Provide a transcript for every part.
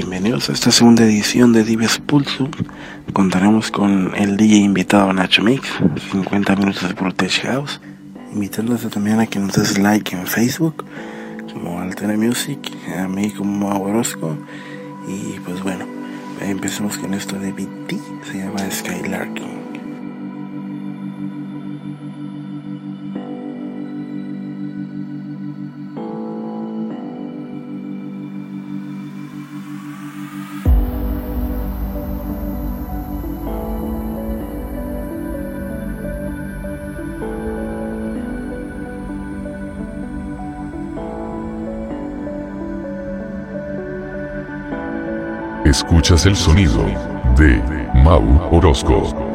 Bienvenidos a esta segunda edición de Dives Pulso. Contaremos con el DJ invitado Nacho Mix, 50 minutos de Protege House. Invitándoles también a que nos des like en Facebook, como Altera Music, a mí como Orozco. Y pues bueno, empecemos con esto de BT, se llama Skylarking. Escuchas el sonido de Mau Orozco.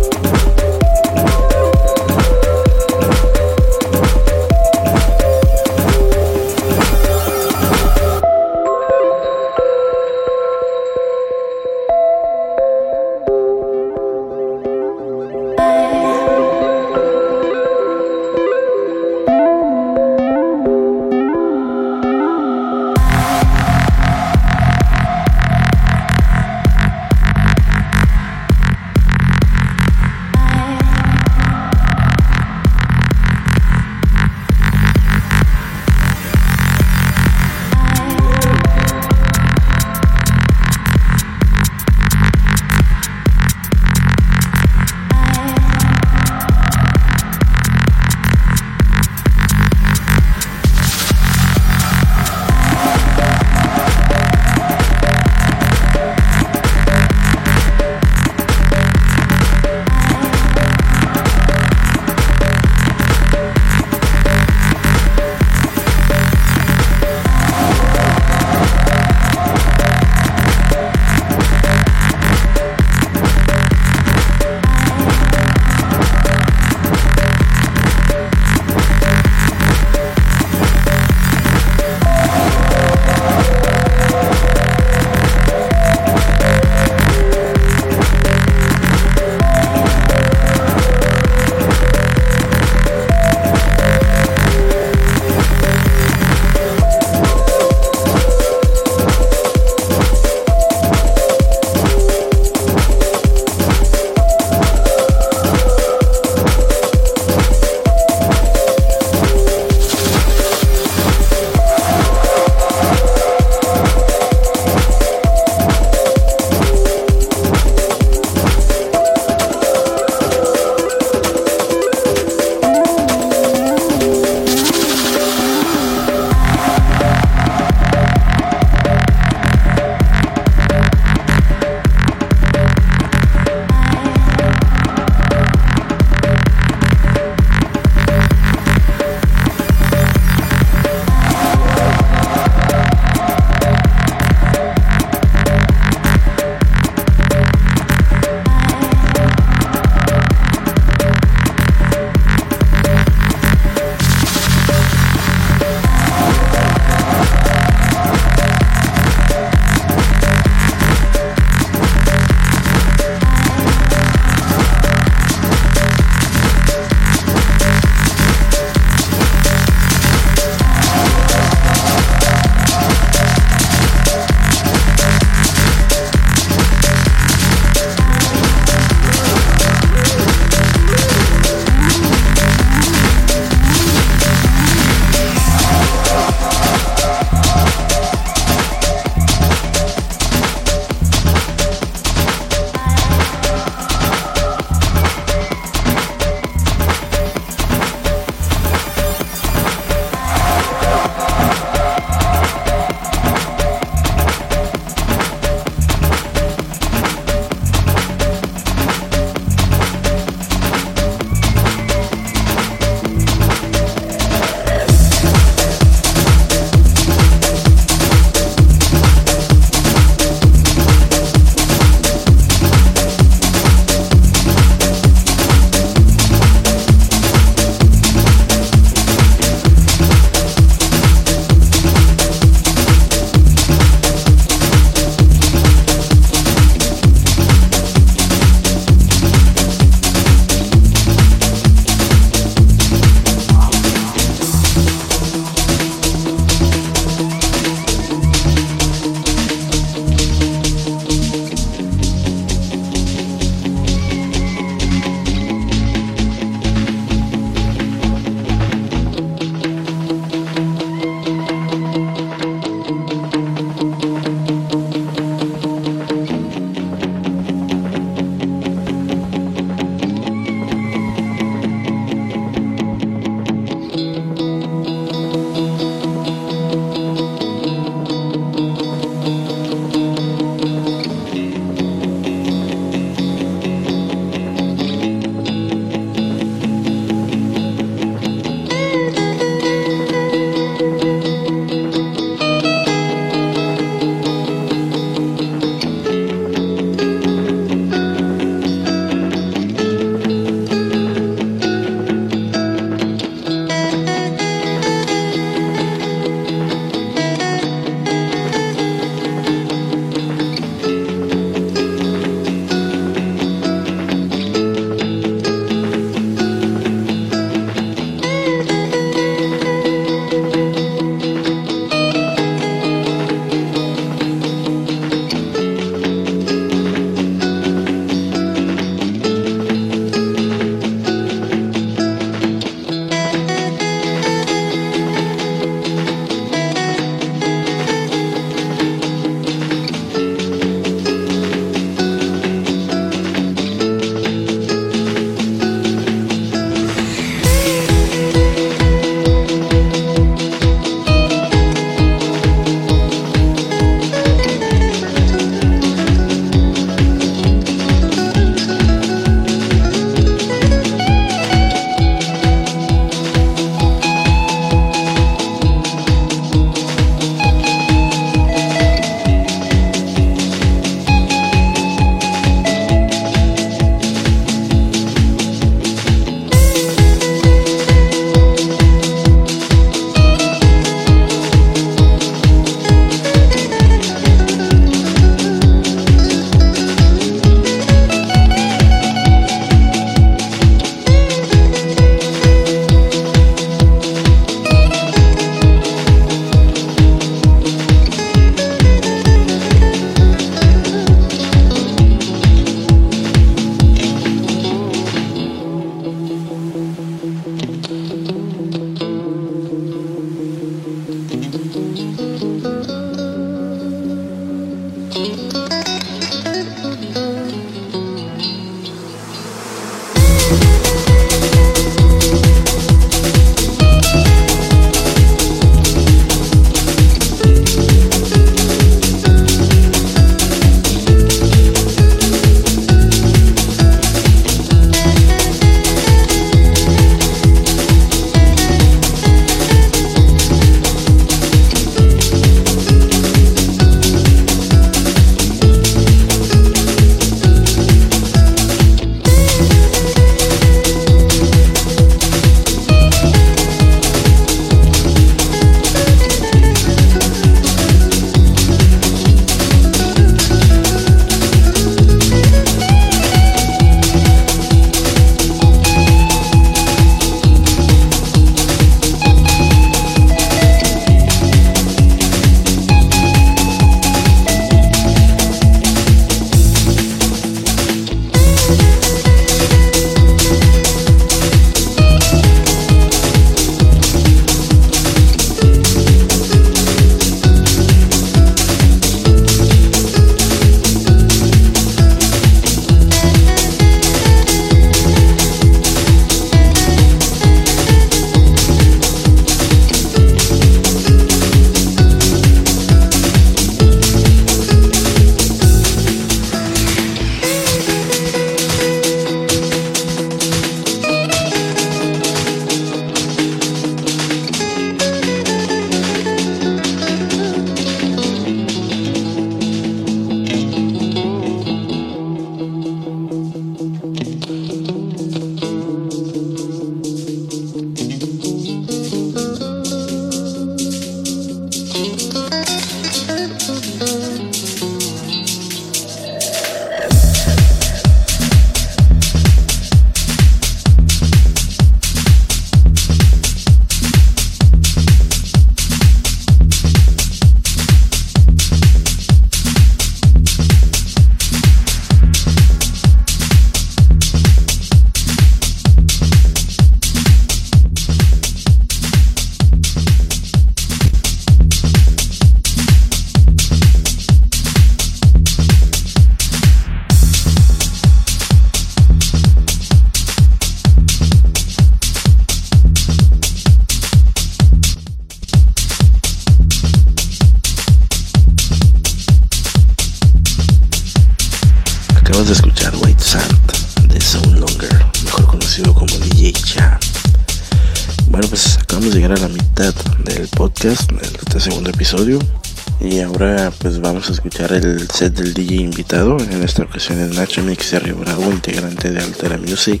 En esta ocasión es Nacho Mix de Río Bravo, integrante de Altera Music.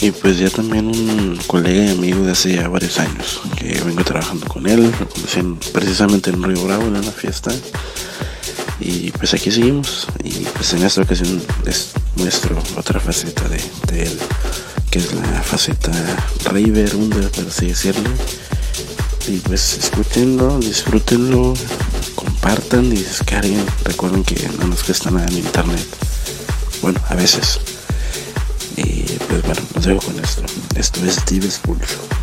Y pues ya también un colega y amigo de hace ya varios años, que vengo trabajando con él, lo conocí precisamente en Río Bravo en una fiesta. Y pues aquí seguimos. Y pues en esta ocasión es nuestro otra faceta de, él, que es la faceta raver, under, por así decirlo. Y pues escúchenlo, disfrútenlo, compartan y descarguen. Recuerden que no nos cuesta nada en internet. Bueno, a veces. Y pues bueno, nos dejo con esto. Esto es Steve Pulso.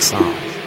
Song.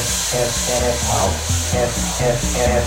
Yes, yes, yes.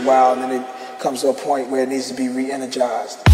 a while, and then it comes to a point where it needs to be re energized.